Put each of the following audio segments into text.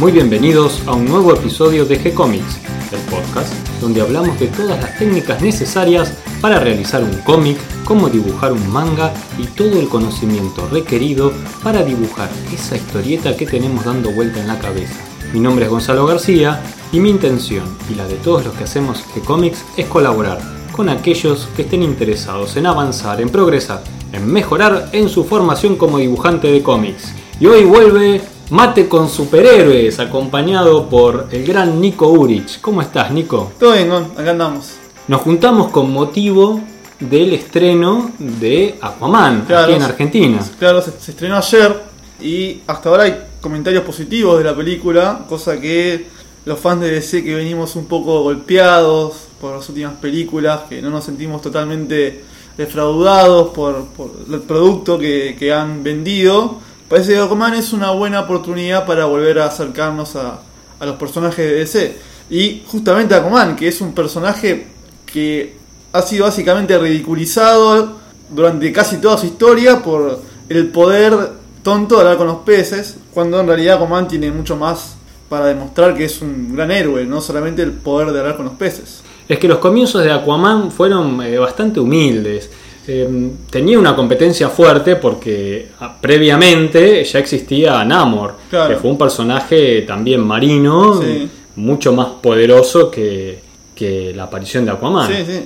Muy bienvenidos a un nuevo episodio de G-Comics, el podcast donde hablamos de todas las técnicas necesarias para realizar un cómic, cómo dibujar un manga y todo el conocimiento requerido para dibujar esa historieta que tenemos dando vuelta en la cabeza. Mi nombre es Gonzalo García y mi intención y la de todos los que hacemos G-Comics es colaborar con aquellos que estén interesados en avanzar, en progresar, en mejorar en su formación como dibujante de cómics. Y hoy vuelve Mate con superhéroes, acompañado por el gran Nico Urich. ¿Cómo estás, Nico? Todo bien, Gon, acá andamos. Nos juntamos con motivo del estreno de Aquaman Claro, aquí en Argentina. Claro, se, se estrenó ayer y hasta ahora hay comentarios positivos de la película, cosa que los fans de DC que venimos un poco golpeados por las últimas películas, que no nos sentimos totalmente defraudados por, por el producto que, que han vendido, parece que Aquaman es una buena oportunidad para volver a acercarnos a, a los personajes de DC. Y justamente Aquaman, que es un personaje que ha sido básicamente ridiculizado durante casi toda su historia por el poder tonto de hablar con los peces, cuando en realidad Aquaman tiene mucho más para demostrar que es un gran héroe, no solamente el poder de hablar con los peces. Es que los comienzos de Aquaman fueron eh, bastante humildes. Eh, tenía una competencia fuerte porque ah, previamente ya existía Namor, Claro. que fue un personaje también marino, Sí. mucho más poderoso que, que la aparición de Aquaman. Sí, sí,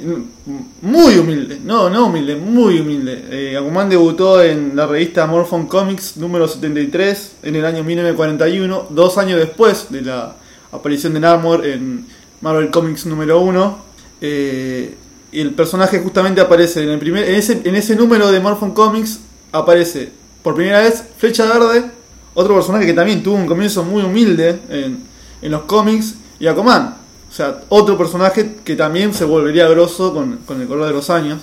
muy humilde, no, no humilde, muy humilde. Eh, Aquaman debutó en la revista Morphon Comics número 73 en el año 1941, dos años después de la aparición de Namor en Marvel Comics número 1. Eh, y el personaje justamente aparece en el primer, en ese, en ese número de Morphon Comics aparece por primera vez Flecha Verde, otro personaje que también tuvo un comienzo muy humilde en, en los cómics, y Aquaman. O sea, otro personaje que también se volvería grosso con, con el color de los años.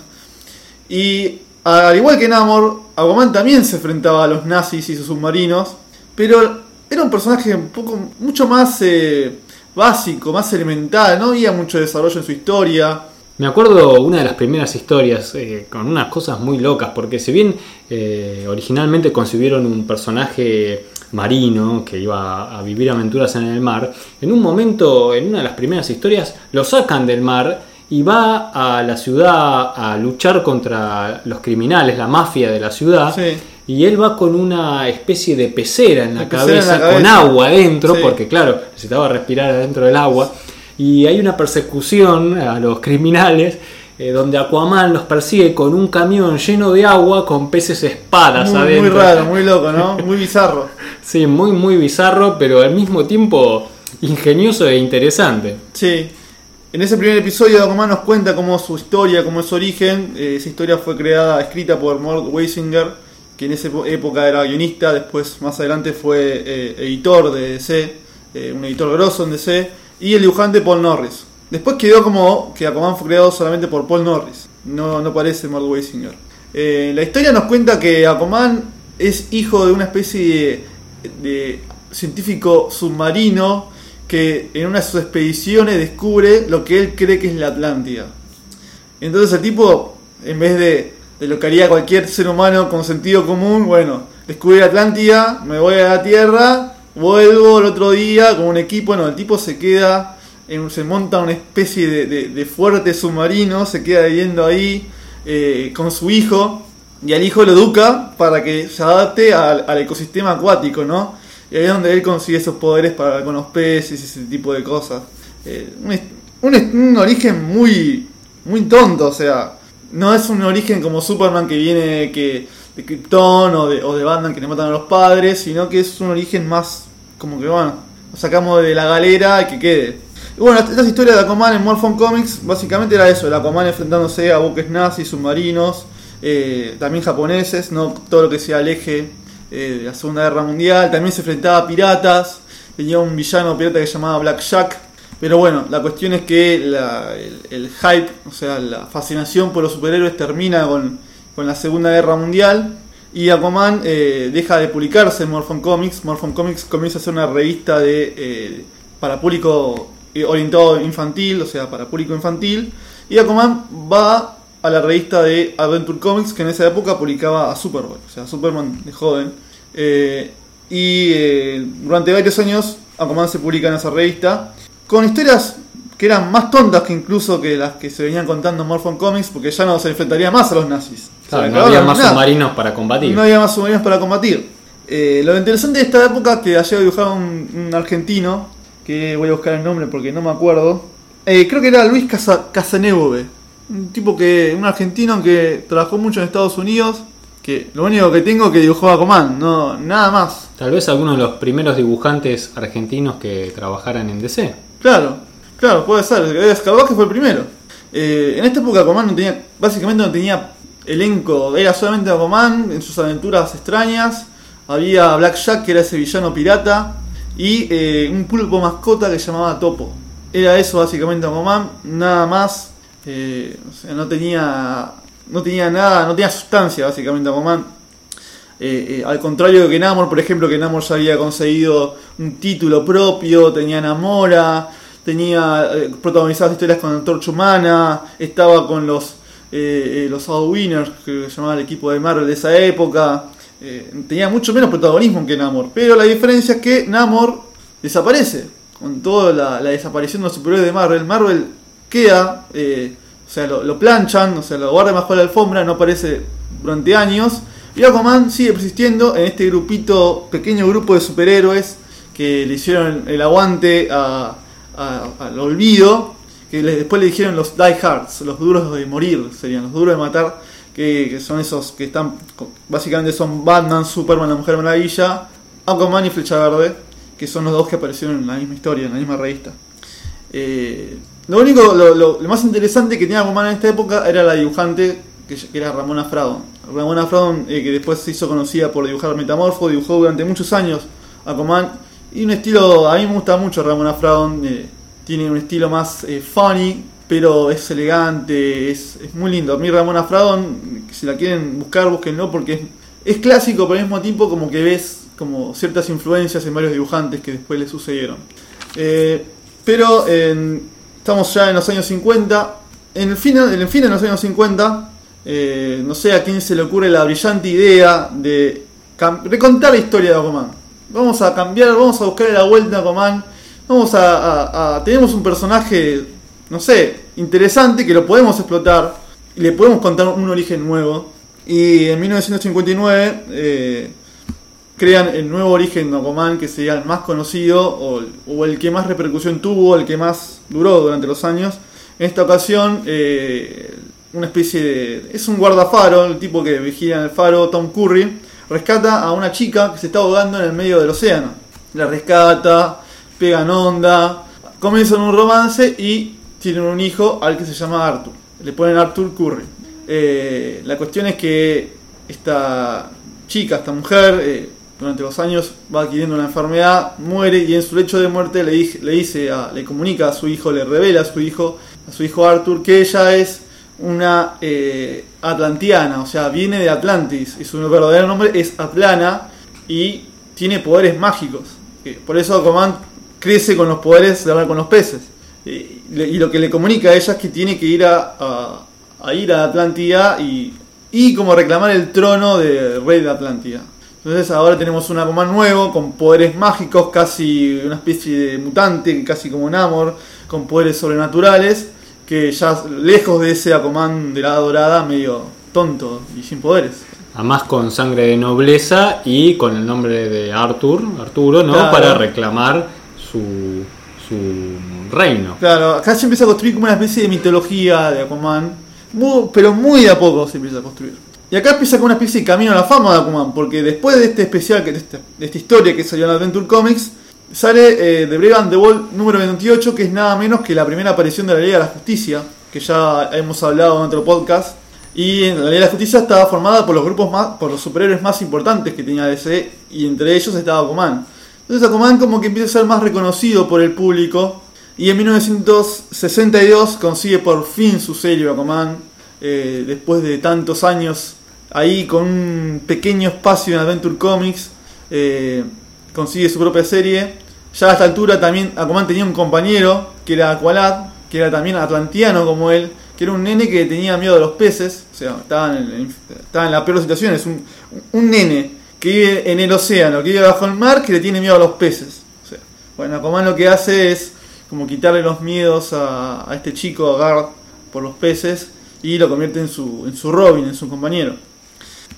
Y al igual que Namor, Aquaman también se enfrentaba a los nazis y sus submarinos, pero era un personaje un poco, mucho más eh, básico, más elemental, no había mucho desarrollo en su historia. Me acuerdo una de las primeras historias eh, con unas cosas muy locas, porque si bien eh, originalmente concibieron un personaje marino que iba a vivir aventuras en el mar, en un momento, en una de las primeras historias, lo sacan del mar y va a la ciudad a luchar contra los criminales, la mafia de la ciudad. Sí. Y él va con una especie de pecera en la, en cabeza, con agua adentro, Sí. porque claro, necesitaba respirar adentro del agua. Y hay una persecución a los criminales eh, donde Aquaman los persigue con un camión lleno de agua con peces espadas Muy, adentro. muy raro, muy loco, ¿no? Muy bizarro. Sí, muy, muy bizarro, pero al mismo tiempo ingenioso e interesante. Sí. En ese primer episodio Aquaman nos cuenta cómo su historia, cómo es su origen. Eh, esa historia fue creada, escrita por Mort Weisinger, que en esa época era guionista, después más adelante fue eh, editor de DC, eh, un editor grosso en DC, y el dibujante Paul Norris. Después quedó como que Aquaman fue creado solamente por Paul Norris, no, no parece Mort Weisinger. Eh, la historia nos cuenta que Aquaman es hijo de una especie de, de científico submarino que en una de sus expediciones descubre lo que él cree que es la Atlántida. Entonces el tipo, en vez de, de lo que haría cualquier ser humano con sentido común, bueno, descubrí la Atlántida, me voy a la Tierra, vuelvo el otro día con un equipo, no, el tipo se queda, en- se monta una especie de, fuerte submarino, se queda viviendo ahí eh, con su hijo, y al hijo lo educa para que se adapte al, ecosistema acuático, ¿no? Y ahí es donde él consigue esos poderes para con los peces y ese tipo de cosas. Eh, un, un un origen muy, muy tonto, o sea, no es un origen como Superman que viene que, de Krypton o de, o de Batman que le matan a los padres, sino que es un origen más como que, bueno, lo sacamos de la galera y que quede. Bueno, esta historia de Aquaman en Morphon Comics básicamente era eso, el Aquaman enfrentándose a buques nazis, submarinos, eh, también japoneses, no todo lo que sea el eje eh, de la Segunda Guerra Mundial, también se enfrentaba a piratas, tenía un villano pirata que se llamaba Black Jack, pero bueno, la cuestión es que la- el, el hype, o sea, la fascinación por los superhéroes termina con, con la Segunda Guerra Mundial y Aquaman eh, deja de publicarse en Morphon Comics. Morphon Comics comienza a ser una revista de eh, para público eh, orientado infantil, o sea, para público infantil. Y Aquaman va a la revista de Adventure Comics que en esa época publicaba a Superboy, o sea, Superman de joven. Eh, y durante varios años Aquaman se publica en esa revista, con historias que eran más tontas que incluso que las que se venían contando en Morphon Comics, porque ya no se enfrentaría más a los nazis. Claro, no había más nada. submarinos para combatir. No había más submarinos para combatir. Eh, lo interesante de esta época que haya dibujado un, un argentino, que voy a buscar el nombre porque no me acuerdo. Eh, creo que era Luis Casa, un tipo que, un argentino que trabajó mucho en Estados Unidos, que lo único que tengo que dibujó a Coman, no, nada más. Tal vez alguno de los primeros dibujantes argentinos que trabajaran en DC. Claro, claro, puede ser. Que fue el primero. Eh, en esta época Aquaman no tenía, básicamente no tenía elenco, era solamente Aquaman en sus aventuras extrañas. Había Black Jack, que era ese villano pirata, y eh, un pulpo mascota que se llamaba Topo. Era eso básicamente Aquaman, nada más. eh, o sea, no tenía, no tenía nada, no tenía sustancia básicamente Aquaman. Eh, eh, al contrario que Namor, por ejemplo, que Namor ya había conseguido un título propio, tenía Namora, tenía protagonizadas historias con Antorcha Humana, estaba con los eh, eh, los Winners, que se llamaba el equipo de Marvel de esa época. Eh, tenía mucho menos protagonismo que Namor, pero la diferencia es que Namor desaparece con toda la, desaparición de los superhéroes de Marvel. Marvel queda, eh, o sea, lo, lo planchan, o sea, lo guardan bajo la alfombra, no aparece durante años. Y Aquaman sigue persistiendo en este grupito, pequeño grupo de superhéroes que le hicieron el aguante a- a- al olvido, que después le dijeron los Die Hards, los duros de morir, serían los duros de matar, que, son esos que están, básicamente son Batman, Superman, la Mujer Maravilla, Aquaman y Flecha Verde, que son los dos que aparecieron en la misma historia, en la misma revista. Eh, lo único, lo, lo- lo más interesante que tenía Aquaman en esta época era la dibujante, que, que era Ramona Fraudon. Ramona Fraudon, eh, que después se hizo conocida por dibujar Metamorfo, dibujó durante muchos años Aquaman. Y un estilo, a mí me gusta mucho Ramona Fraudon, eh, tiene un estilo más eh, funny, pero es elegante, es, es muy lindo. A mí Ramona Fraudon, si la quieren buscar, búsquenlo porque es, clásico, pero al mismo tiempo como que ves como ciertas influencias en varios dibujantes que después le sucedieron. Eh, pero en- estamos ya en los años 50. En el fin, en el fin de los años 50, eh, no sé a quién se le ocurre la brillante idea de recontar la historia de Aquaman. Vamos a cambiar, vamos a buscar la vuelta a Aquaman. Vamos a, Tenemos un personaje, no sé, interesante que lo podemos explotar y le podemos contar un origen nuevo. Y en 1959 eh, crean el nuevo origen de que sería el más conocido o, el- o el que más repercusión tuvo, el que más duró durante los años. En esta ocasión, eh, una especie de. Es un guardafaro, el tipo que vigila en el faro, Tom Curry, rescata a una chica que se está ahogando en el medio del océano. La rescata, pegan onda, comienzan un romance y tienen un hijo al que se llama Arthur. Le ponen Arthur Curry. Eh, la cuestión es que esta chica, esta mujer, eh, durante los años va adquiriendo una enfermedad, muere y en su lecho de muerte le, dice, a- le comunica a su hijo, le revela a su hijo, a su hijo Arthur, que ella es una eh, atlantiana, o sea, viene de Atlantis y su verdadero nombre es Atlana y tiene poderes mágicos. Por eso Aquaman crece con los poderes de hablar con los peces. Y, lo que le comunica a ella es que tiene que ir a, a- a ir a Atlántida y, y como reclamar el trono de rey de Atlántida. Entonces ahora tenemos un Aquaman nuevo con poderes mágicos, casi una especie de mutante, casi como Namor, con poderes sobrenaturales, que ya lejos de ese Aquaman de la dorada, medio tonto y sin poderes. Además con sangre de nobleza y con el nombre de Arthur, Arturo, ¿no? Claro. Para reclamar su, reino. Claro, acá se empieza a construir como una especie de mitología de Aquaman, muy- pero muy de a poco se empieza a construir. Y acá empieza con una especie de camino a la fama de Aquaman, porque después de este especial, que de esta, historia que salió en Adventure Comics, sale eh, The Brave and the Bold número 28, que es nada menos que la primera aparición de la Liga de la Justicia, que ya hemos hablado en otro podcast. Y la Liga de la Justicia estaba formada por los grupos más, por los superhéroes más importantes que tenía DC, y entre ellos estaba Aquaman. Entonces Aquaman como que empieza a ser más reconocido por el público, y en 1962 consigue por fin su serie Aquaman, eh, después de tantos años ahí con un pequeño espacio en Adventure Comics, eh, consigue su propia serie. Ya a esta altura también Aquaman tenía un compañero que era Aqualad, que era también atlantiano como él, que era un nene que tenía miedo a los peces, o sea, estaba en, el- estaba en la peor situación, es un, un nene que vive en el océano, que vive bajo el mar, que le tiene miedo a los peces. O sea, Bueno, Aquaman lo que hace es como quitarle los miedos a, este chico, a Garth, por los peces, y lo convierte en su, en su Robin, en su compañero.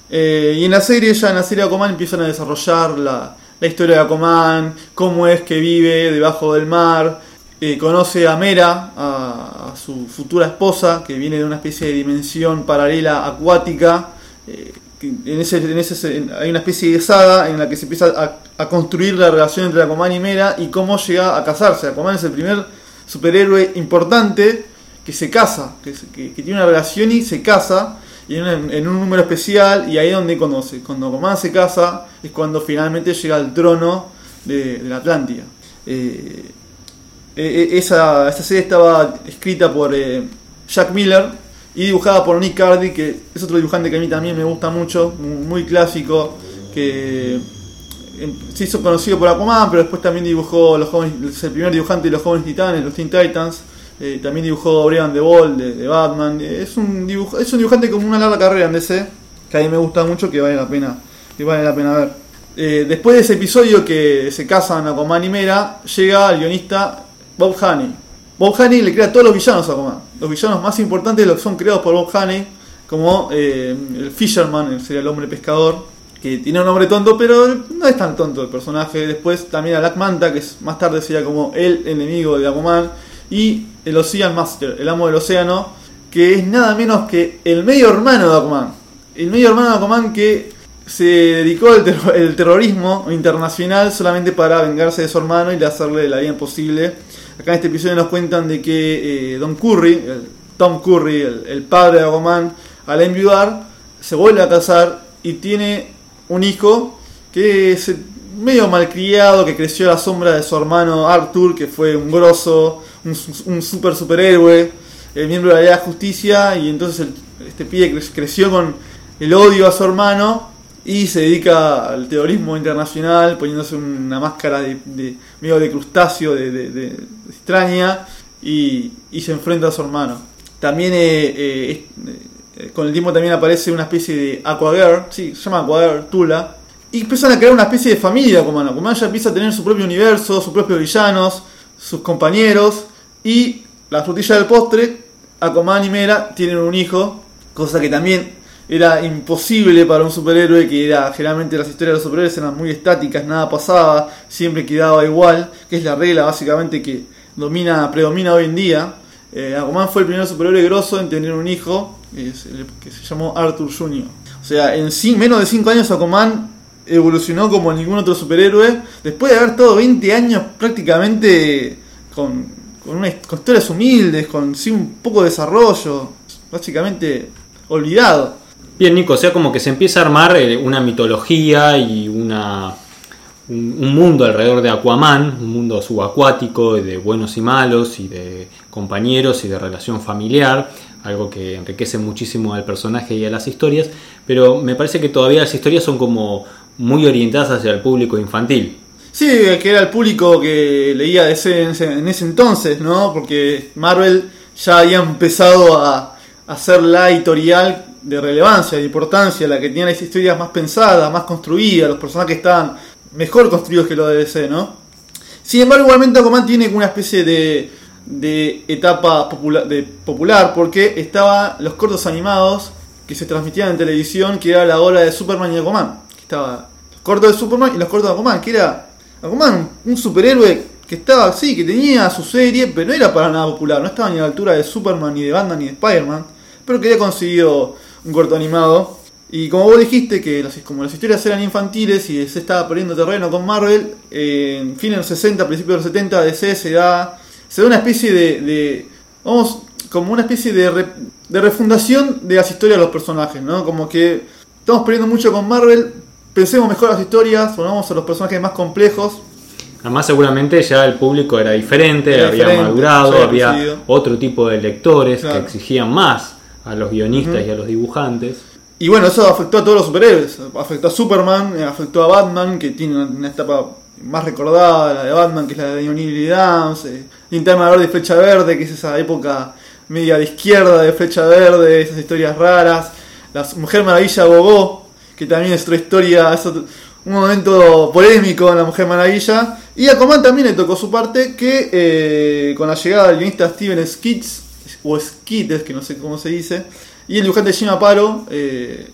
Eh, y en la serie, ya en la serie de Aquaman empiezan a desarrollar la, la historia de Aquaman, cómo es que vive debajo del mar, eh, conoce a Mera, a, su futura esposa, que viene de una especie de dimensión paralela acuática. eh, en ese, en ese, en- hay una especie de saga en la que se empieza a, construir la relación entre Aquaman y Mera y cómo llega a casarse. Aquaman es el primer superhéroe importante que se casa, que, tiene una relación y se casa en, un- número especial y ahí es donde conoce. Cuando Aquaman se casa es cuando finalmente llega al trono de, la Atlántida. Eh, eh, eh, esa, serie estaba escrita por Jack Miller y dibujada por Nick Cardy, que es otro dibujante que a mí también me gusta mucho, muy, clásico, que eh, se hizo conocido por Aquaman, pero después también dibujó los jóvenes, es el primer dibujante de los jóvenes titanes, los Teen Titans. eh, también dibujó Brian the Ball de, de Batman. eh, es un dibuj- es un dibujante con una larga carrera en DC, que a mí me gusta mucho, que vale la pena, que vale la pena ver. Eh, después de ese episodio que se casan Aquaman y Mera, llega el guionista Bob Haney. Bob Haney le crea todos los villanos a Aquaman. Los villanos más importantes los son creados por Bob Haney, como eh, el Fisherman, sería el hombre pescador, que tiene un nombre tonto, pero no es tan tonto el personaje. Después también a Black Manta, que es, más tarde sería como el enemigo de Aquaman, y el Ocean Master, el amo del océano, que es nada menos que el medio hermano de Aquaman. El medio hermano de Aquaman que se dedicó al terro- el terrorismo internacional solamente para vengarse de su hermano y le hacerle la vida imposible. Acá en este episodio nos cuentan de que eh, Don Curry, el Tom Curry, el, padre de Aquaman, al enviudar, se vuelve a casar y tiene un hijo que es medio malcriado, que creció a la sombra de su hermano Arthur, que fue un grosso, un, un super superhéroe, el miembro de la Liga de Justicia, y entonces el- este pibe cre- creció con el odio a su hermano y se dedica al terrorismo internacional poniéndose una máscara de, de- medio de crustáceo de, extraña y, y se enfrenta a su hermano. También eh, eh, eh, con el tiempo también aparece una especie de Aquagirl sí, se llama Aquagirl Tula y empiezan a crear una especie de familia Aquaman Aquaman ya empieza a tener su propio universo sus propios villanos sus compañeros y la frutilla del postre Aquaman y Mera tienen un hijo cosa que también era imposible para un superhéroe que era generalmente las historias de los superhéroes eran muy estáticas, nada pasaba, siempre quedaba igual, que es la regla básicamente que domina, predomina hoy en día. Eh, fue el primer superhéroe grosso en tener un hijo, que se llamó Arthur Jr. O sea, en cin- menos de 5 años Aquaman evolucionó como ningún otro superhéroe, después de haber estado 20 años prácticamente con, con, una, con historias humildes, con sí, un poco de desarrollo, básicamente olvidado. Bien, Nico, o sea, como que se empieza a armar eh, una mitología y una, un, un mundo alrededor de Aquaman, un mundo subacuático de buenos y malos y de compañeros y de relación familiar, algo que enriquece muchísimo al personaje y a las historias, pero me parece que todavía las historias son como muy orientadas hacia el público infantil. Sí, que era el público que leía DC en ese, en ese entonces, ¿no? Porque Marvel ya había empezado a hacer la editorial de relevancia, de importancia, la que tenía las historias más pensadas, más construidas, los personajes estaban mejor construidos que los de DC, ¿no? Sin embargo, igualmente Aquaman tiene una especie de, de etapa popula- de popular, porque estaba los cortos animados que se transmitían en televisión, que era la ola de Superman y Aquaman. Estaba los cortos de Superman y los cortos de Aquaman, que era Aquaman, un superhéroe que estaba, sí, que tenía su serie, pero no era para nada popular, no estaba ni a la altura de Superman, ni de Batman, ni de Spider-Man, pero que había conseguido un corto animado. Y como vos dijiste que como las historias eran infantiles y se estaba perdiendo terreno con Marvel, eh, en de los 60, principios de los 70, DC se da, se da una especie de, vamos, como una especie de, re- de refundación de las historias de los personajes, ¿no? Como que estamos perdiendo mucho con Marvel, pensemos mejor las historias, ponamos a los personajes más complejos, Además seguramente ya el público era diferente, Era había diferente, madurado, había otro tipo de lectores Claro. que exigían más a los guionistas y a los dibujantes. Y bueno, eso afectó a todos los superhéroes. Afectó a Superman, eh, afectó a Batman, que tiene una, una etapa más recordada, la de Batman, que es la de O'Neill Downs. Eh, Linterna Verde y Flecha Verde, que es esa época media de izquierda de Flecha Verde, esas historias raras. La Mujer Maravilla Gogó, que también es otra historia, es otro, un momento polémico en La Mujer Maravilla. Y a Coman también le tocó su parte que eh, con la llegada del guionista Steven Skits, o Skites, que no sé cómo se dice, y el dibujante Jim Aparo, eh,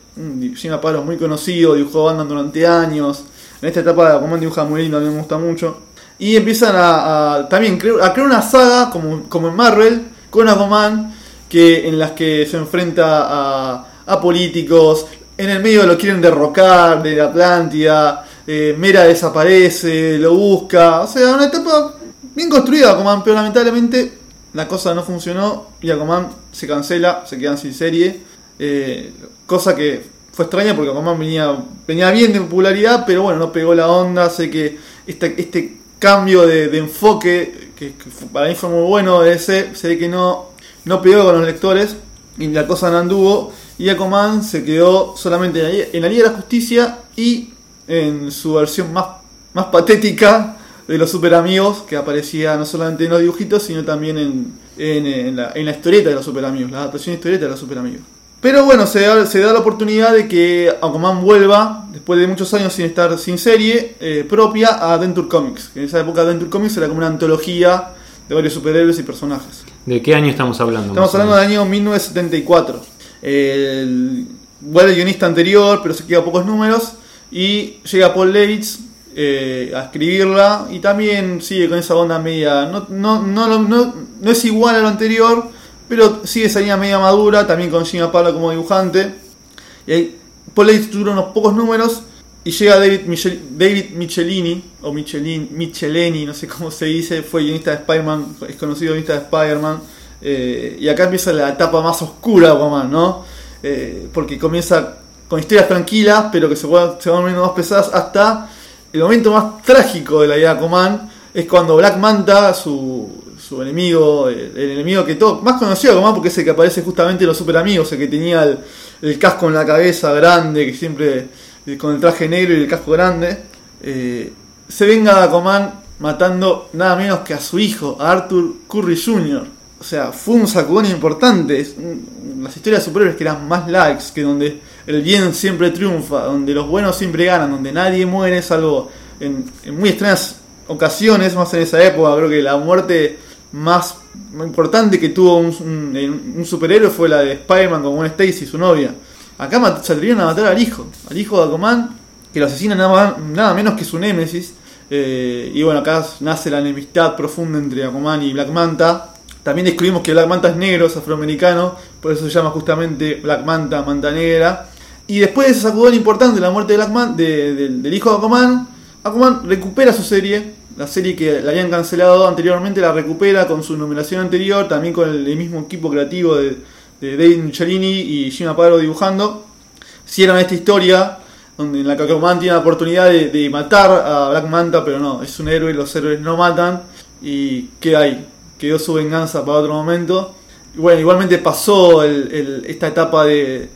Jim muy conocido, dibujó bandas durante años. En esta etapa Aquaman dibuja muy lindo, a mí me gusta mucho. Y empiezan a, también a crear una saga, como, como en Marvel, con Aquaman, que, en las que se enfrenta a, a políticos, en el medio lo quieren derrocar de la Atlántida, eh, Mera desaparece, lo busca, o sea, una etapa bien construida. Aquaman, pero lamentablemente la cosa no funcionó y Aquaman se cancela, se quedan sin serie, eh, cosa que fue extraña porque Aquaman venía, venía bien de popularidad, pero bueno, no pegó la onda, sé que este, este cambio de, enfoque, que, para mí fue muy bueno de ese, sé que no, no pegó con los lectores y la cosa no anduvo y Aquaman se quedó solamente en la, Liga de la Justicia y en su versión más, más patética de los super amigos, que aparecía no solamente en los dibujitos, sino también en, en, la, en la, historieta de los super amigos, la adaptación historieta de los super amigos. Pero bueno, se da, se da la oportunidad de que Aquaman vuelva, después de muchos años sin estar sin serie, eh, propia a Adventure Comics. En esa época Adventure Comics era como una antología de varios superhéroes y personajes. ¿De qué año estamos hablando? Estamos hablando del año 1974. El, vuelve el guionista anterior, pero se queda pocos números. Y llega Paul Leitz eh, a escribirla. Y también sigue con esa onda media. No, no, no, no, no es igual a lo anterior, pero sigue esa línea media madura. También con Gina Pablo como dibujante. Y Paul Leitz dura unos pocos números. Y llega David, David Michelini, o Michelin, no sé cómo se dice, fue guionista de Spider-Man, es conocido guionista de Spider-Man. Eh, y acá empieza la etapa más oscura de ¿no? Eh, porque comienza con historias tranquilas, pero que se, van, volviendo más pesadas hasta el momento más trágico de la idea de Aquaman, es cuando Black Manta, su, su enemigo, el, enemigo que todo, más conocido Aquaman porque es el que aparece justamente en los super amigos, el que tenía el, casco en la cabeza grande, que siempre eh, con el traje negro y el casco grande, se venga de Aquaman matando nada menos que a su hijo, a Arthur Curry Jr o sea, fue un sacudón importante. Las historias superiores que eran más likes, que donde el bien siempre triunfa, donde los buenos siempre ganan, donde nadie muere, salvo en, en muy extrañas ocasiones, más en esa época. Creo que la muerte más importante que tuvo un, superhéroe fue la de Spider-Man con Gwen Stacy, su novia. Acá se atrevieron a matar al hijo, al hijo de Aquaman, que lo asesina nada, nada menos que su némesis. Eh, y bueno, acá nace la enemistad profunda entre Aquaman y Black Manta también descubrimos que Black Manta es negro, es afroamericano, por eso se llama justamente Black Manta, Manta Negra. Y después de ese sacudón importante, la muerte de Black del hijo de Aquaman, Aquaman recupera su serie, la serie que la habían cancelado anteriormente la recupera con su numeración anterior, también con el, mismo equipo creativo de, David Michelini y Jim Aparo dibujando. Hicieron esta historia donde en la que Aquaman tiene la oportunidad de, de matar a Black Manta, pero no, es un héroe los héroes no matan. Y queda ahí, quedó su venganza para otro momento. Bueno, igualmente pasó esta etapa de,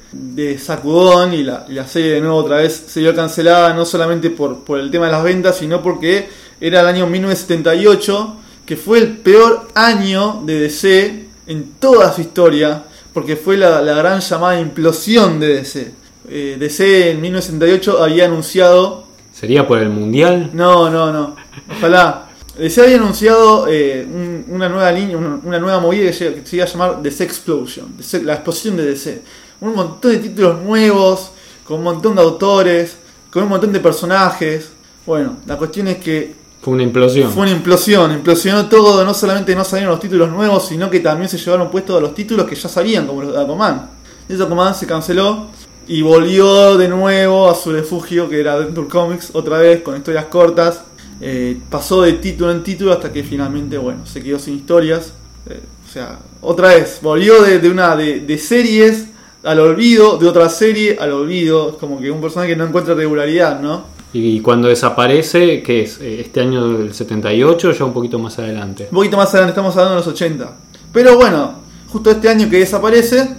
sacudón y la, serie de nuevo otra vez se vio cancelada, no solamente por, por el tema de las ventas, sino porque era el año 1978, que fue el peor año de DC en toda su historia, porque fue la, gran llamada implosión de DC. Eh, DC en 1978 había anunciado... ¿Sería por el Mundial? No, no, no. Ojalá. Eh, se había anunciado eh, una nueva línea, una, nueva movida que se, iba a llamar DC Explosion, la explosión de DC. Un montón de títulos nuevos, con un montón de autores, con un montón de personajes. Bueno, la cuestión es que. Fue una implosión. Fue una implosión, implosionó todo. No solamente no salieron los títulos nuevos, sino que también se llevaron puestos los títulos que ya sabían, como los de Aquaman. Y ese Aquaman se canceló y volvió de nuevo a su refugio, que era Adventure Comics, otra vez con historias cortas eh, pasó de título en título hasta que finalmente, bueno, se quedó sin historias. Eh, o sea, otra vez, volvió de, una de, series al olvido, de otra serie al olvido. Es como que un personaje que no encuentra regularidad, ¿no? Y cuando desaparece, ¿qué es? Eh, ¿Este año del 78 o ya un poquito más adelante? Un poquito más adelante, estamos hablando de los 80. Pero bueno, justo este año que desaparece,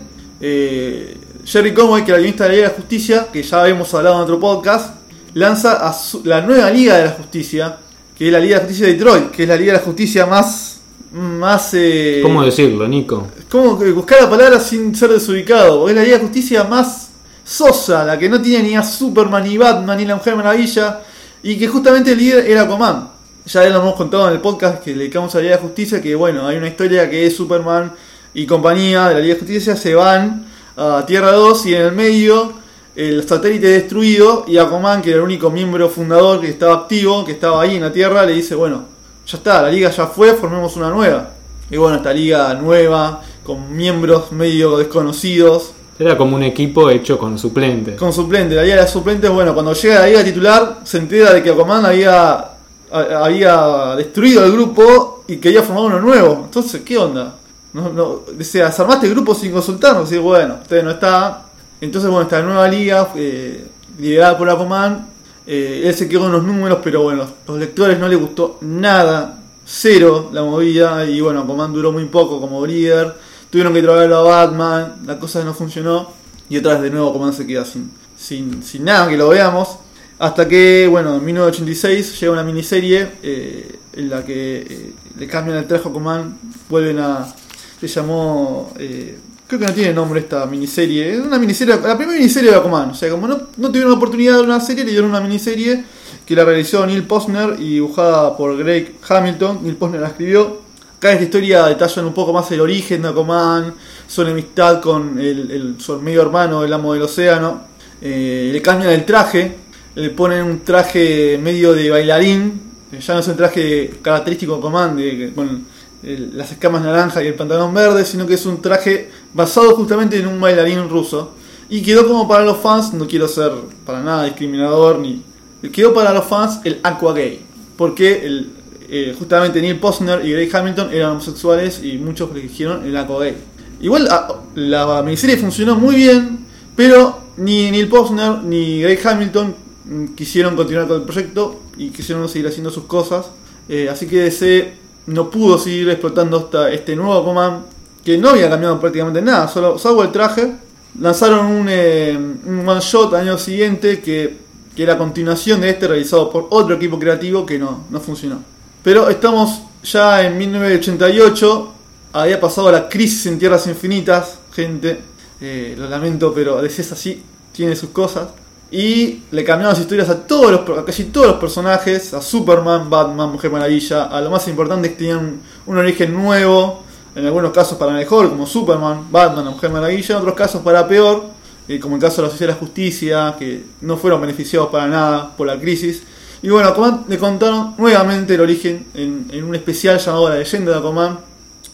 Jerry Conway, que era el guionista de la Liga de Justicia, que ya habíamos hablado en otro podcast, lanza a la nueva Liga de la Justicia, que es la Liga de la Justicia de Detroit, que es la Liga de la Justicia más... más eh, ¿Cómo decirlo, Nico? ¿Cómo buscar la palabra sin ser desubicado? Porque es la Liga de Justicia más sosa, la que no tiene ni a Superman, ni Batman, ni la Mujer Maravilla, y que justamente el líder era Aquaman. Ya lo hemos contado en el podcast que le dedicamos a la Liga de Justicia, que bueno, hay una historia que es Superman y compañía de la Liga de Justicia se van a Tierra 2 y en el medio el satélite destruido y Aquaman, que era el único miembro fundador que estaba activo, que estaba ahí en la Tierra, le dice, bueno, ya está, la liga ya fue, formemos una nueva. Y bueno, esta liga nueva, con miembros medio desconocidos. Era como un equipo hecho con suplentes. Con suplentes, la liga de suplentes, bueno, cuando llega la liga titular, se entera de que Aquaman había, había destruido el grupo y quería formar uno nuevo. Entonces, ¿qué onda? No, no, decía, armaste el grupo sin consultarnos. Y bueno, usted no está. Entonces, bueno, esta nueva liga, eh, liderada por Aquaman, eh, él se quedó con los números, pero bueno, los lectores no le gustó nada, cero la movida, y bueno, Aquaman duró muy poco como líder, tuvieron que traerlo a Batman, la cosa no funcionó, y otra vez de nuevo Aquaman se queda sin, sin, sin nada que lo veamos, hasta que, bueno, en 1986 llega una miniserie eh, en la que eh, le cambian el traje a Aquaman, vuelven a... se llamó... Eh, creo que no tiene nombre esta miniserie. Es una miniserie, la primera miniserie de Aquaman. O sea, como no, no tuvieron la oportunidad de una serie, le dieron una miniserie que la realizó Neil Posner y dibujada por Greg Hamilton. Neil Posner la escribió. Acá esta historia detallan un poco más el origen de Aquaman, su enemistad con el, su medio hermano, el amo del océano. Eh, le cambian el traje, le ponen un traje medio de bailarín. Ya no es un traje característico de Aquaman, de, con las escamas naranja y el pantalón verde, sino que es un traje basado justamente en un bailarín ruso. Y quedó como para los fans, no quiero ser para nada discriminador, ni quedó para los fans el aqua gay. Porque el, eh, justamente Neil Posner y Greg Hamilton eran homosexuales y muchos eligieron el aqua gay. Igual ah, la miniserie funcionó muy bien, pero ni Neil Posner ni Greg Hamilton mm, quisieron continuar con el proyecto y quisieron seguir haciendo sus cosas. Eh, así que DC no pudo seguir explotando esta, este nuevo Aquaman que no había cambiado prácticamente nada, solo salvo el traje. Lanzaron un, eh, un one shot al año siguiente que, que era continuación de este realizado por otro equipo creativo que no, no funcionó. Pero estamos ya en 1988, había pasado la crisis en Tierras Infinitas, gente, eh, lo lamento, pero DC es así, tiene sus cosas. Y le cambiaron las historias a todos los, casi todos los personajes, a Superman, Batman, Mujer Maravilla, a lo más importante es que tenían un, origen nuevo, en algunos casos para mejor, como Superman, Batman, Mujer Maravilla, en otros casos para peor, eh, como el caso de la Sociedad de la Justicia, que no fueron beneficiados para nada por la crisis. Y bueno, Aquaman le contaron nuevamente el origen en, un especial llamado La leyenda de Aquaman,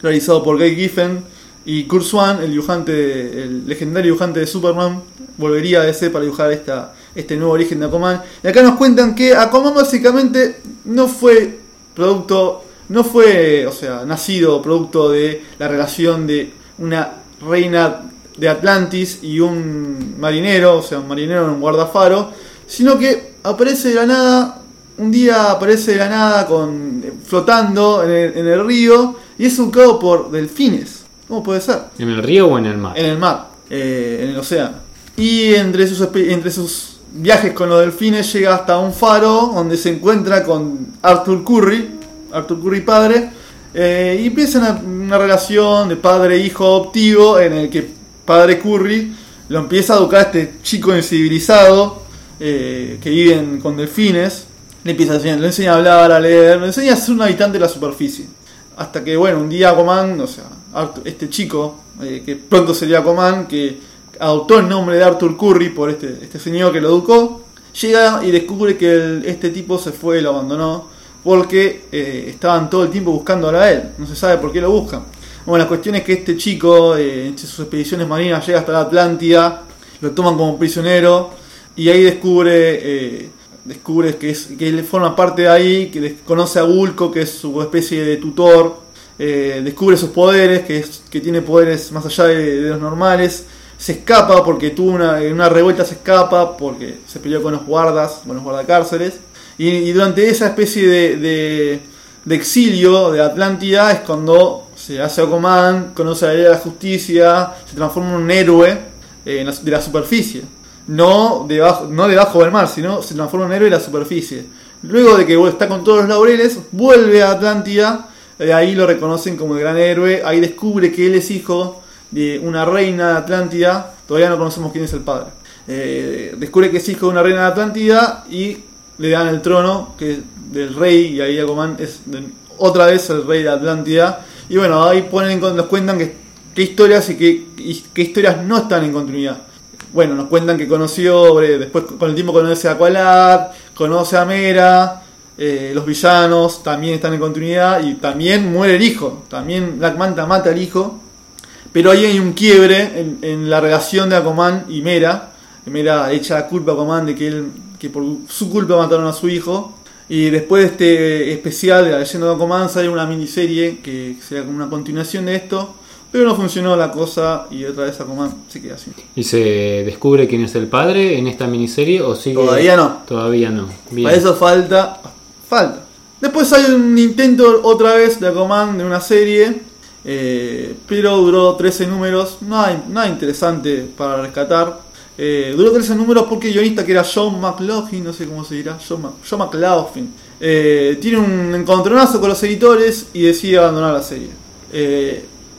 realizado por Guy Giffen y Kurt Swan, el dibujante, el legendario dibujante de Superman, volvería a DC para dibujar esta, este nuevo origen de Aquaman. Y acá nos cuentan que Aquaman básicamente no fue producto, no fue, o sea, nacido producto de la relación de una reina de Atlantis y un marinero, o sea, un marinero en un guardafaro, sino que aparece de la nada, un día aparece de la nada con, flotando en el, en el río y es buscado por delfines. ¿Cómo puede ser? ¿En el río o en el mar? En el mar, eh, en el océano. Y entre sus, entre sus viajes con los delfines llega hasta un faro donde se encuentra con Arthur Curry, Arthur Curry padre, eh, y empieza una, una relación de padre-hijo adoptivo en el que padre Curry lo empieza a educar a este chico incivilizado eh, que viven con delfines. Le empieza a enseñar, le enseña a hablar, a leer, le enseña a ser un habitante de la superficie. Hasta que, bueno, un día Aquaman, o sea, Este chico, eh, que pronto sería Aquaman, que adoptó el nombre de Arthur Curry por este, este señor que lo educó, llega y descubre que este tipo se fue y lo abandonó porque eh, estaban todo el tiempo buscándolo a él. No se sabe por qué lo buscan. Bueno, la cuestión es que este chico, eh, en sus expediciones marinas, llega hasta la Atlántida, lo toman como prisionero y ahí descubre, eh, descubre que, es, que él forma parte de ahí, que conoce a Bulko, que es su especie de tutor, eh, descubre sus poderes, que, tiene poderes más allá de, los normales, se escapa porque tuvo una, revuelta se escapa porque se peleó con los guardas, con los guardacárceles, y, durante esa especie de, exilio de Atlántida es cuando se hace Aquaman, conoce de la justicia, se transforma en un héroe eh, de la superficie. No debajo, no debajo del mar, sino se transforma en héroe de la superficie. Luego de que está con todos los laureles, vuelve a Atlántida, eh, ahí lo reconocen como el gran héroe, ahí descubre que él es hijo de una reina de Atlántida, todavía no conocemos quién es el padre. eh, descubre que es hijo de una reina de Atlántida y le dan el trono que del rey y ahí Aquaman es de- otra vez el rey de Atlántida. Y bueno ahí ponen nos cuentan que qué historias y qué, qué historias no están en continuidad. Bueno nos cuentan que conoció eh, después con el tiempo conoce a Aqualad conoce a Mera eh, los villanos también están en continuidad y también muere el hijo también Black Manta mata al hijo pero ahí hay un quiebre en, en la relación de Aquaman y Mera. Mera echa la culpa a Aquaman de que él que por su culpa mataron a su hijo. Y después de este especial de la leyenda de Aquaman sale una miniserie que sería como una continuación de esto. Pero no funcionó la cosa y otra vez Aquaman se queda así. ¿Y se descubre quién es el padre en esta miniserie o sigue? Todavía no. Todavía no. Bien. Para eso falta. Falta. Después hay un intento otra vez de Aquaman de una serie. eh, pero duró 13 números. Nada, nada interesante para rescatar. Eh, duró 13 números porque el guionista que era John McLaughlin, no sé cómo se dirá, John, John McLaughlin, eh, tiene un encontronazo con los editores y decide abandonar la serie.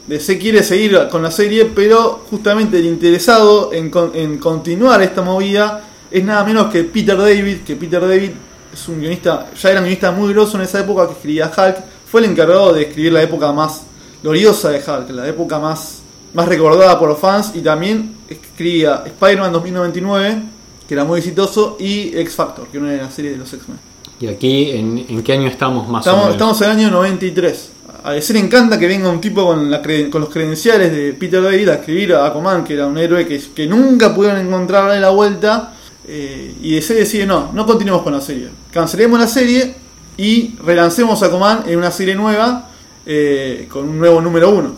DC quiere seguir con la serie, pero justamente el interesado en, en continuar esta movida es nada menos que Peter David, que Peter David es un guionista, ya era un guionista muy grosso en esa época que escribía Hulk, fue el encargado de escribir la época más gloriosa de Hulk, la época más, más recordada por los fans, y también escribía Spider-Man 2099, que era muy exitoso, y X Factor, que era una de las series de los X-Men. ¿Y aquí en, en qué año estamos más o menos? estamos en el año 93. A le encanta que venga un tipo con, la cre- con los credenciales de Peter David a escribir a Aquaman, que era un héroe que, que nunca pudieron encontrarle la vuelta. Eh, y decide, no, no continuemos con la serie. Cancelemos la serie y relancemos a Aquaman en una serie nueva eh, con un nuevo número uno.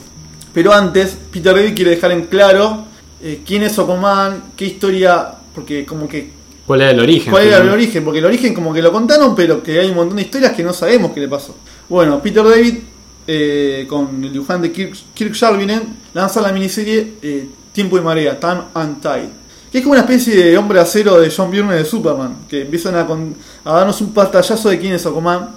Pero antes, Peter David quiere dejar en claro eh, quién es Aquaman, qué historia, porque como que ¿Cuál era el origen? ¿Cuál era el origen? Porque el origen como que lo contaron, pero que hay un montón de historias que no sabemos qué le pasó. Bueno, Peter David, eh, con el dibujante Kirk, Kirk Jarvinen, lanza la miniserie Tiempo y Marea, Time and Tide. Que es como una especie de hombre acero de John Byrne de Superman, que empiezan a, darnos un pantallazo de quién es Aquaman.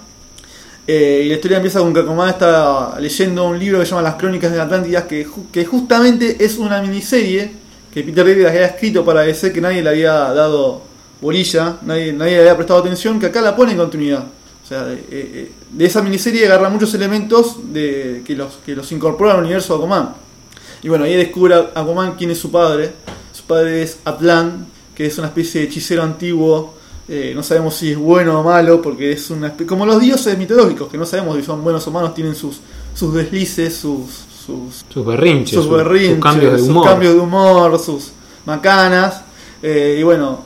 Eh, y la historia empieza con que Aquaman está leyendo un libro que se llama Las Crónicas de la Atlántida, que, que justamente es una miniserie que Peter David había escrito para DC que nadie le había dado bolilla, nadie, nadie le había prestado atención, que acá la pone en continuidad. O sea, de, eh, eh, esa miniserie agarra muchos elementos de, que, los, que los incorpora al universo de Aquaman. Y bueno, ahí descubre a Aquaman quién es su padre. Su padre es Atlan, que es una especie de hechicero antiguo. Eh, no sabemos si es bueno o malo, porque es una espe- como los dioses mitológicos, que no sabemos si son buenos o malos, tienen sus, sus deslices, sus, sus, Sus berrinches, sus sus, berrinches, sus cambios de sus humor. cambios de humor, sus macanas. eh, y bueno,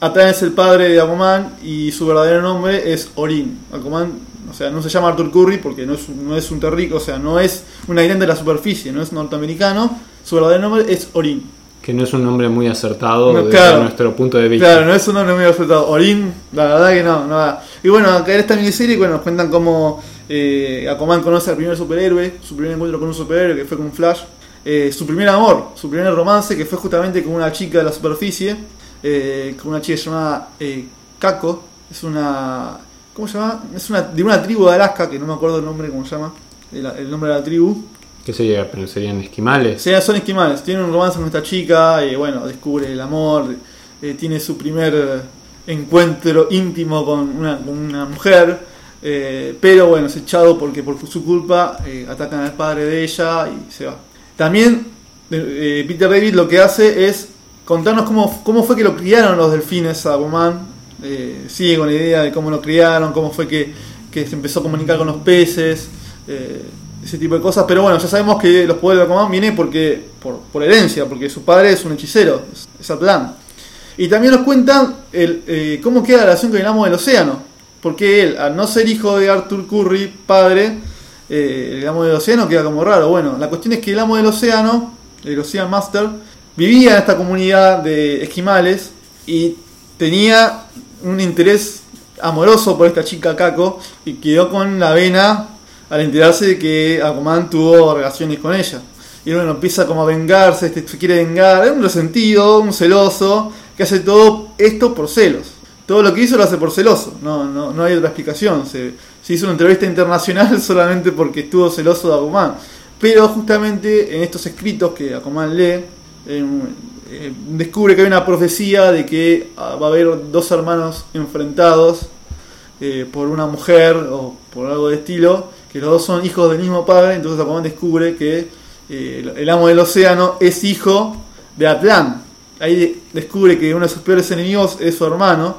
Atlan es el padre de Aquaman y su verdadero nombre es Orin. Aquaman, o sea, no se llama Arthur Curry porque no es, un- no es un terrícola, o sea, no es un habitante de la superficie, no es norteamericano. Su verdadero nombre es Orin. Que no es un nombre muy acertado No, desde claro. nuestro punto de vista. Claro, no es un nombre muy acertado. Orin, la verdad que no, no da. Y bueno, acá en esta miniserie bueno, nos cuentan cómo eh, Aquaman conoce al primer superhéroe, su primer encuentro con un superhéroe que fue con Flash, eh, su primer amor, su primer romance que fue justamente con una chica de la superficie, eh, con una chica llamada eh, Kako, es una... ¿Cómo se llama? Es una, de una tribu de Alaska, que no me acuerdo el nombre, cómo se llama, el, el nombre de la tribu. ¿Qué sería? Pero serían esquimales. Sí, son esquimales. Tiene un romance con esta chica y bueno, descubre el amor. eh, tiene su primer encuentro íntimo con una, con una mujer. eh, pero bueno, es echado porque por su culpa eh, atacan al padre de ella y se va. También Peter David lo que hace es contarnos cómo, cómo fue que lo criaron los delfines a. Eh, sigue con la idea de cómo lo criaron, cómo fue que, que se empezó a comunicar con los peces. Ese tipo de cosas, pero bueno, ya sabemos que los poderes de Aquaman vienen porque, por, por herencia, porque su padre es un hechicero, es, Atlan. Y también nos cuentan el, eh, cómo queda la relación con el amo del océano, porque él, al no ser hijo de Arthur Curry, padre, eh, el amo del océano queda como raro. Bueno, la cuestión es que el amo del océano, el Ocean Master, vivía en esta comunidad de esquimales y tenía un interés amoroso por esta chica Kako y quedó con la vena al enterarse de que Aquaman tuvo relaciones con ella. Y bueno, empieza como a vengarse, este, se quiere vengar, es un resentido, un celoso, que hace todo esto por celos. Todo lo que hizo lo hace por celoso, no, no, no hay otra explicación. Se, hizo una entrevista internacional solamente porque estuvo celoso de Aquaman. Pero justamente en estos escritos que Aquaman lee, en- eh, descubre que hay una profecía de que ah, va a haber dos hermanos enfrentados eh, por una mujer o por algo de estilo, que los dos son hijos del mismo padre, entonces Aquaman descubre que eh, el amo del océano es hijo de Atlán. Ahí descubre que uno de sus peores enemigos es su hermano.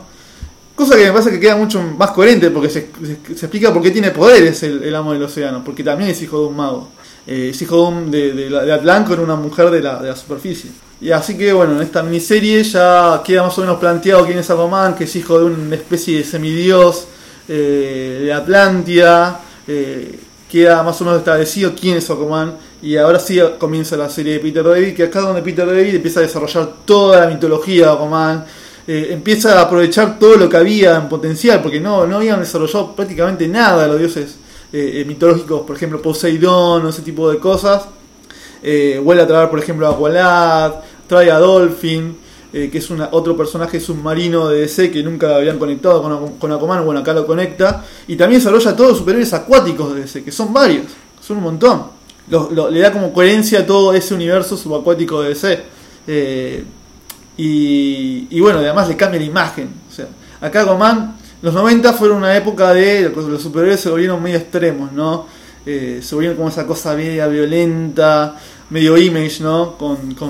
Cosa que me parece que queda mucho más coherente porque se, explica por qué tiene poderes el, amo del océano, porque también es hijo de un mago. Eh, es hijo de, un- de, de, de Atlán con una mujer de la, de la superficie. Y así que bueno, en esta miniserie ya queda más o menos planteado quién es Aquaman, que es hijo de una especie de semidios eh, de Atlántida. Eh, queda más o menos establecido quién es Aquaman. Y ahora sí comienza la serie de Peter David, que acá es donde Peter David empieza a desarrollar toda la mitología de Aquaman. eh, empieza a aprovechar todo lo que había en potencial, porque no, no habían desarrollado prácticamente nada de los dioses eh, eh, mitológicos, por ejemplo Poseidón ese tipo de cosas. Eh, vuelve a traer, por ejemplo, a Aqualad, trae a Dolphin, eh, que es una, otro personaje submarino de DC que nunca habían conectado con, con Aquaman, bueno, acá lo conecta. Y también desarrolla todos los superhéroes acuáticos de DC, que son varios, son un montón. Le da como coherencia a todo ese universo subacuático de DC. Eh, y, y bueno, además le cambia la imagen. O sea, acá Aquaman, los 90 fueron una época de los superhéroes se volvieron medio extremos, ¿no? Eh, se volvieron como esa cosa media violenta, medio image, ¿no? Con, con,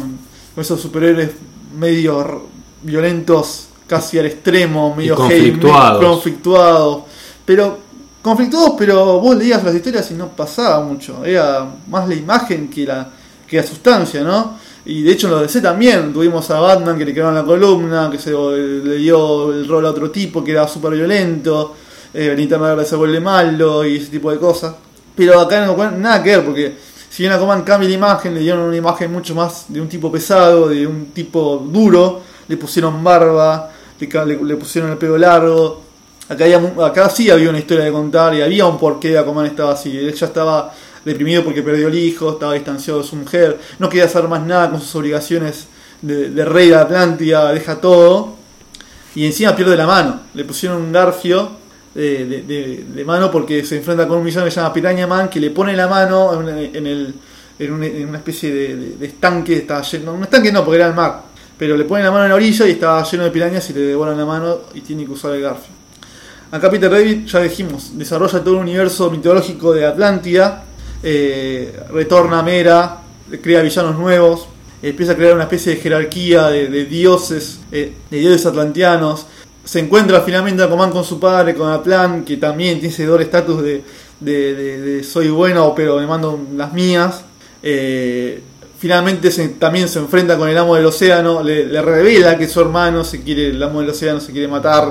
con esos superhéroes medio violentos casi al extremo, medio conflictuados. conflictuados. Pero conflictuados, pero vos leías las historias y no pasaba mucho. Era más la imagen que la, que la sustancia, ¿no? Y de hecho en los DC también tuvimos a Batman que le quedaron la columna, que se le dio el rol a otro tipo que era súper violento, eh, Linterna Verde se vuelve malo y ese tipo de cosas. Pero acá Aquaman nada que ver, porque si bien Aquaman cambia la imagen, le dieron una imagen mucho más de un tipo pesado, de un tipo duro, le pusieron barba, le, pusieron el pelo largo. Acá, había acá sí había una historia de contar y había un porqué de Aquaman estaba así. Él ya estaba deprimido porque perdió el hijo, estaba distanciado de su mujer, no quería hacer más nada con sus obligaciones de, de rey de Atlántida, deja todo. Y encima pierde la mano. Le pusieron un garfio de, de- mano porque se enfrenta con un villano que se llama Piraña Man que le pone la mano en, el, en, un- una especie de, estanque. Estaba lleno, un estanque no, porque era el mar. Pero le pone la mano en la orilla y estaba lleno de pirañas y le devoran la mano y tiene que usar el garfio. Acá Peter David, ya dijimos, desarrolla todo un universo mitológico de Atlántida, eh, retorna a Mera, crea villanos nuevos, empieza a crear una especie de jerarquía de, dioses, eh, de dioses atlantianos. Se encuentra finalmente Aquaman con su padre, con Atlán, que también tiene ese doble estatus de, soy bueno, pero me mando las mías. Eh, finalmente se- también se enfrenta con el amo del océano, le, revela que su hermano se quiere, el amo del océano se quiere matar.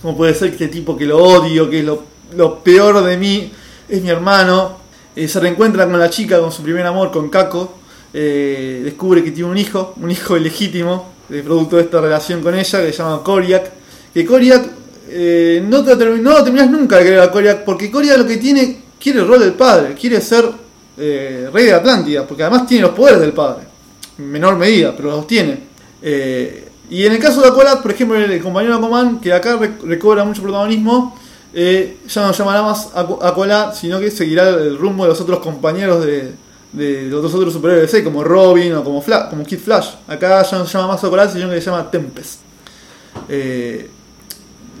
¿Cómo puede ser este tipo que lo odio, que es lo, peor de mí, es mi hermano? Eh, se reencuentra con la chica, con su primer amor, con Kako. Eh, descubre que tiene un hijo, un hijo ilegítimo, producto de esta relación con ella, que se llama Koriak. Que Koriak eh, no, te no terminás nunca de querer a Koriak, porque Koriak lo que tiene, quiere el rol del padre, quiere ser eh, rey de Atlántida, porque además tiene los poderes del padre, en menor medida, pero los tiene. Eh, y en el caso de Aqualad, por ejemplo, el, compañero Aquaman, que acá re- recobra mucho protagonismo, eh, ya no llamará más Aqualad, sino que seguirá el rumbo de los otros compañeros de, de los otros superhéroes de como Robin o como, Fla- como Kid Flash. Acá ya no se llama más Aqualad, sino que se llama Tempest. Eh,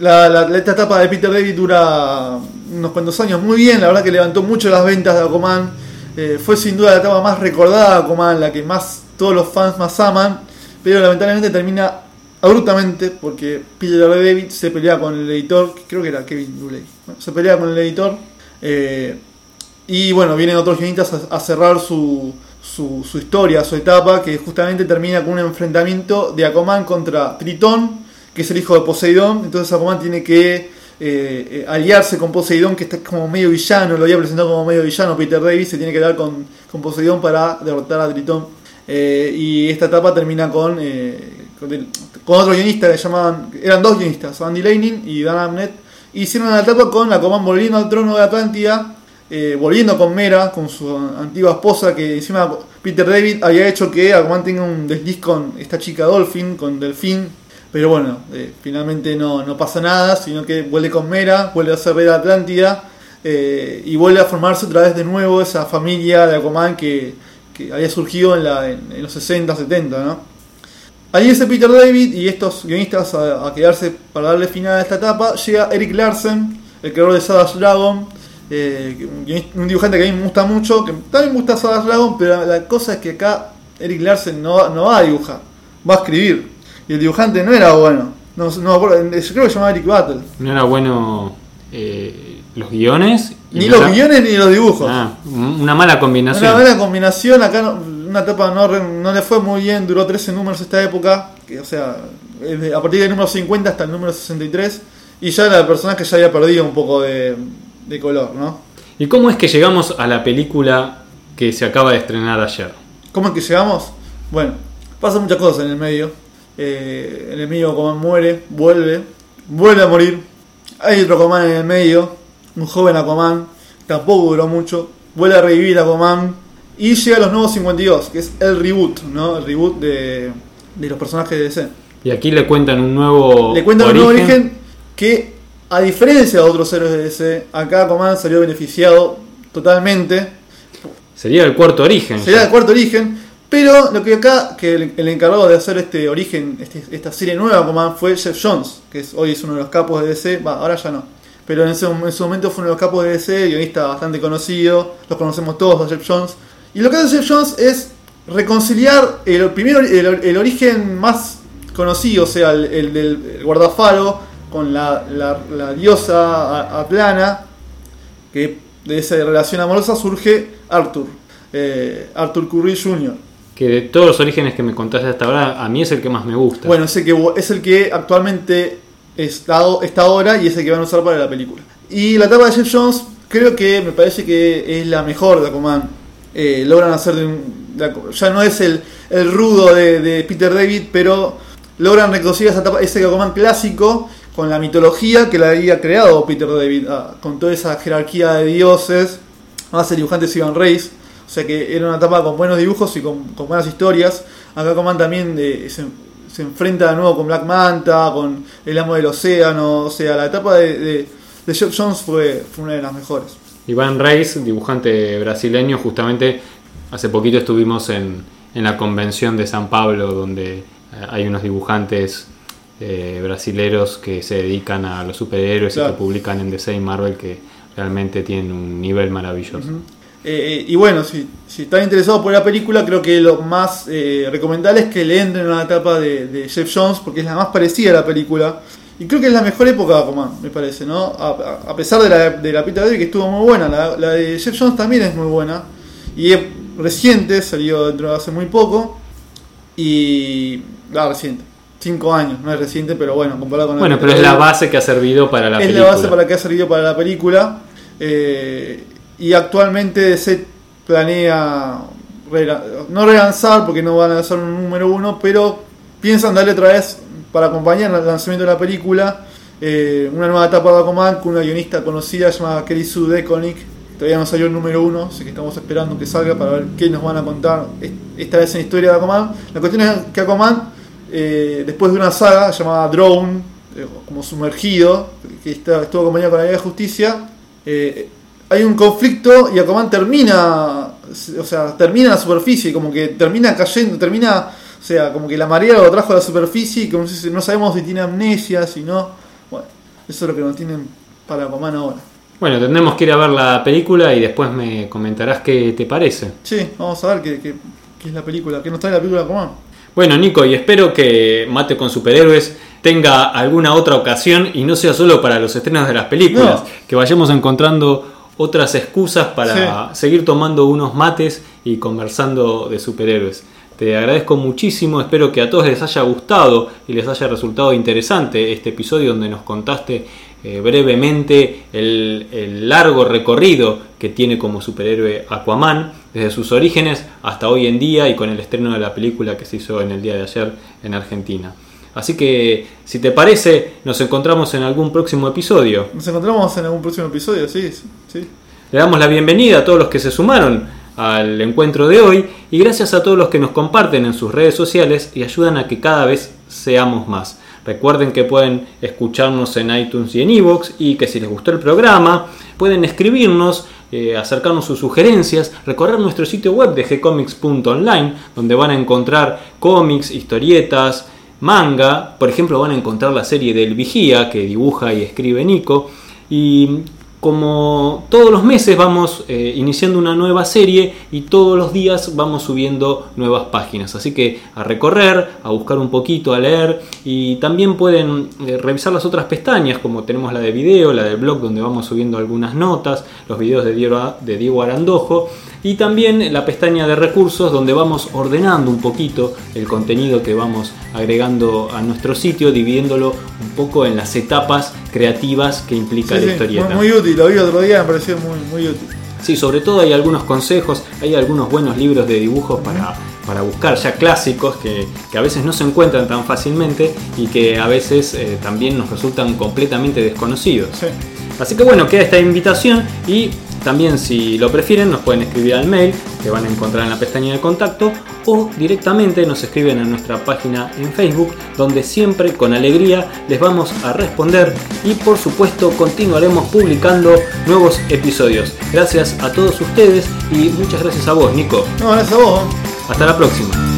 la, la- esta etapa de Peter David dura unos cuantos años muy bien, la verdad que levantó mucho las ventas de Aquaman. Eh, fue sin duda la etapa más recordada de Aquaman, la que más todos los fans más aman, pero lamentablemente termina abruptamente porque Peter David se pelea con el editor, creo que era Kevin Dooley, ¿no? se pelea con el editor eh, y bueno, vienen otros guionistas a, a cerrar su, su, su historia, su etapa, que justamente termina con un enfrentamiento de Aquaman contra Tritón, que es el hijo de Poseidón. Entonces Aquaman tiene que eh, eh, aliarse con Poseidón, que está como medio villano, lo había presentado como medio villano. Peter Davis se tiene que dar con, con Poseidón para derrotar a Tritón. Eh, y esta etapa termina con, eh, con, otro guionista que llamaban, eran dos guionistas, Andy Laning y Dan Abnett. Hicieron la etapa con Aquaman volviendo al trono de Atlántida, volviendo con Mera, con su antigua esposa, que encima Peter David había hecho que Aquaman tenga un desliz con esta chica Dolphin, con Delfín. Pero bueno, eh, finalmente no, no pasa nada, sino que vuelve con Mera, vuelve a ser rey de Atlántida eh, y vuelve a formarse otra vez de nuevo esa familia de Aquaman que, que había surgido en, la, en, los 60, 70, ¿no? Ahí ese Peter David y estos guionistas a, a quedarse para darle final a esta etapa, llega Eric Larsen, el creador de Savage Dragon, eh, un dibujante que a mí me gusta mucho, que también me gusta Savage Dragon, pero la cosa es que acá Eric Larsen no, no va a dibujar, va a escribir. Y el dibujante no era bueno. No, no me acuerdo, yo creo que se llamaba Eric Battle. No era bueno eh, los guiones. Ni los guiones ni los dibujos. Ah, una mala combinación. Una buena combinación, acá no- una etapa no, no le fue muy bien, duró 13 números esta época, que, o sea, a partir del número 50 hasta el número 63, y ya la personaje ya había perdido un poco de, de color, ¿no? ¿Y cómo es que llegamos a la película que se acaba de estrenar ayer? ¿Cómo es que llegamos? Bueno, pasan muchas cosas en el medio. Eh, en el medio Aquaman muere, vuelve, vuelve a morir. Hay otro Aquaman en el medio, un joven Aquaman, tampoco duró mucho. Vuelve a revivir Aquaman y llega a los nuevos 52, que es el reboot, ¿no? El reboot de, de los personajes de DC. Y aquí le cuentan un nuevo Le cuentan un nuevo origen que, a diferencia de otros héroes de DC, acá Aquaman salió beneficiado totalmente Sería el cuarto origen. Sería ya. el cuarto origen. Pero lo que acá, que el, encargado de hacer este origen, este- esta serie nueva fue Jeff Jones, que hoy es uno de los capos de DC, va, ahora ya no. Pero en, ese, en su momento fue uno de los capos de DC, guionista bastante conocido, los conocemos todos a Jeff Jones. Y lo que hace Jeff Jones es reconciliar el, primero, el, origen más conocido, o sea, el, el del el guardafaro, con la, la- la diosa Atlana, que de esa relación amorosa surge Arthur, eh, Arthur Curry Jr. Que de todos los orígenes que me contaste hasta ahora, a mí es el que más me gusta. Bueno, es el que, es el que actualmente está, está ahora y es el que van a usar para la película. Y la etapa de Jeff Jones, creo que me parece que es la mejor de Aquaman. Eh, logran hacer de un- ya no es el, el rudo de, de Peter David, pero logran reconciliar esa etapa, ese Aquaman clásico con la mitología que la había creado Peter David, ah, con toda esa jerarquía de dioses. Además, el dibujante es Ivan Reis, o sea que era una etapa con buenos dibujos y con, con buenas historias. Acá Aquaman también eh, se, se enfrenta de nuevo con Black Manta, con El Amo del Océano, o sea, la etapa de, de, de Jeff Jones fue, fue una de las mejores. Iván Reis, dibujante brasileño, justamente hace poquito estuvimos en, en la convención de San Pablo, donde eh, hay unos dibujantes eh, brasileros que se dedican a los superhéroes y que publican en DC y Marvel que realmente tienen un nivel maravilloso. Eh, y bueno, si, si están interesados por la película, creo que lo más eh, recomendable es que le entren a la etapa de, de Jeff Jones, porque es la más parecida a la película. Y creo que es la mejor época de Aquaman, me parece, ¿no? A, pesar de la de la Peter David, que estuvo muy buena, la, la de Jeff Jones también es muy buena. Y es reciente, salió dentro de hace muy poco. Y. Ah, reciente. Cinco años, no es reciente, pero bueno, comparado con Bueno, la pero es la base que ha servido para la es película. la base para la que ha servido para la película. eh, y actualmente se planea no relanzar porque no van a lanzar un número uno, pero piensan darle otra vez para acompañar el lanzamiento de la película eh, una nueva etapa de Aquaman con una guionista conocida llamada Kelly Sue. Todavía no salió el número uno, así que estamos esperando que salga para ver qué nos van a contar es- esta vez en la historia de Aquaman. La cuestión es que Aquaman, eh, después de una saga llamada Drone, eh, como sumergido, que está, estuvo acompañado con la Liga de Justicia, hay un conflicto y Aquaman termina, o sea, termina en la superficie, como que termina cayendo, termina, o sea, como que la marea lo trajo a la superficie y como si- no sabemos si tiene amnesia, si no. Bueno, eso es lo que nos tienen para Aquaman ahora. Bueno, tendremos que ir a ver la película y después me comentarás qué te parece. Sí, vamos a ver qué, qué- qué es la película, qué nos trae la película de Aquaman. Bueno, Nico, y espero que Mate con Superhéroes tenga alguna otra ocasión y no sea solo para los estrenos de las películas, No. que vayamos encontrando otras excusas para seguir tomando unos mates y conversando de superhéroes. Te agradezco muchísimo, espero que a todos les haya gustado y les haya resultado interesante este episodio donde nos contaste eh, brevemente el, el largo recorrido que tiene como superhéroe Aquaman, desde sus orígenes hasta hoy en día y con el estreno de la película que se hizo en el día de ayer en Argentina. Así que, si te parece, nos encontramos en algún próximo episodio. Nos encontramos en algún próximo episodio, sí, Le damos la bienvenida a todos los que se sumaron al encuentro de hoy y gracias a todos los que nos comparten en sus redes sociales y ayudan a que cada vez seamos más. Recuerden que pueden escucharnos en iTunes y en iVoox y que si les gustó el programa pueden escribirnos eh, acercarnos sus sugerencias, recorrer nuestro sitio web de gcomics.online, donde van a encontrar cómics, historietas, manga, por ejemplo van a encontrar la serie del Vigía que dibuja y escribe Nico, y como todos los meses vamos eh, iniciando una nueva serie y todos los días vamos subiendo nuevas páginas. Así que a recorrer, a buscar un poquito, a leer y también pueden eh, revisar las otras pestañas como tenemos la de video, la del blog donde vamos subiendo algunas notas, los videos de de Diego Arandojo y también la pestaña de recursos donde vamos ordenando un poquito el contenido que vamos agregando a nuestro sitio, dividiéndolo un poco en las etapas creativas que implica la historieta. Muy, útil, lo vi otro día, me pareció muy, muy útil. Sí, sobre todo hay algunos consejos, hay algunos buenos libros de dibujos para, para buscar ya clásicos que, que, a veces no se encuentran tan fácilmente y que a veces eh, también nos resultan completamente desconocidos. Así que bueno, queda esta invitación y también si lo prefieren nos pueden escribir al mail que van a encontrar en la pestaña de contacto o directamente nos escriben a nuestra página en Facebook donde siempre con alegría les vamos a responder y por supuesto continuaremos publicando nuevos episodios. Gracias a todos ustedes y muchas gracias a vos Nico. No, gracias a vos. Hasta la próxima.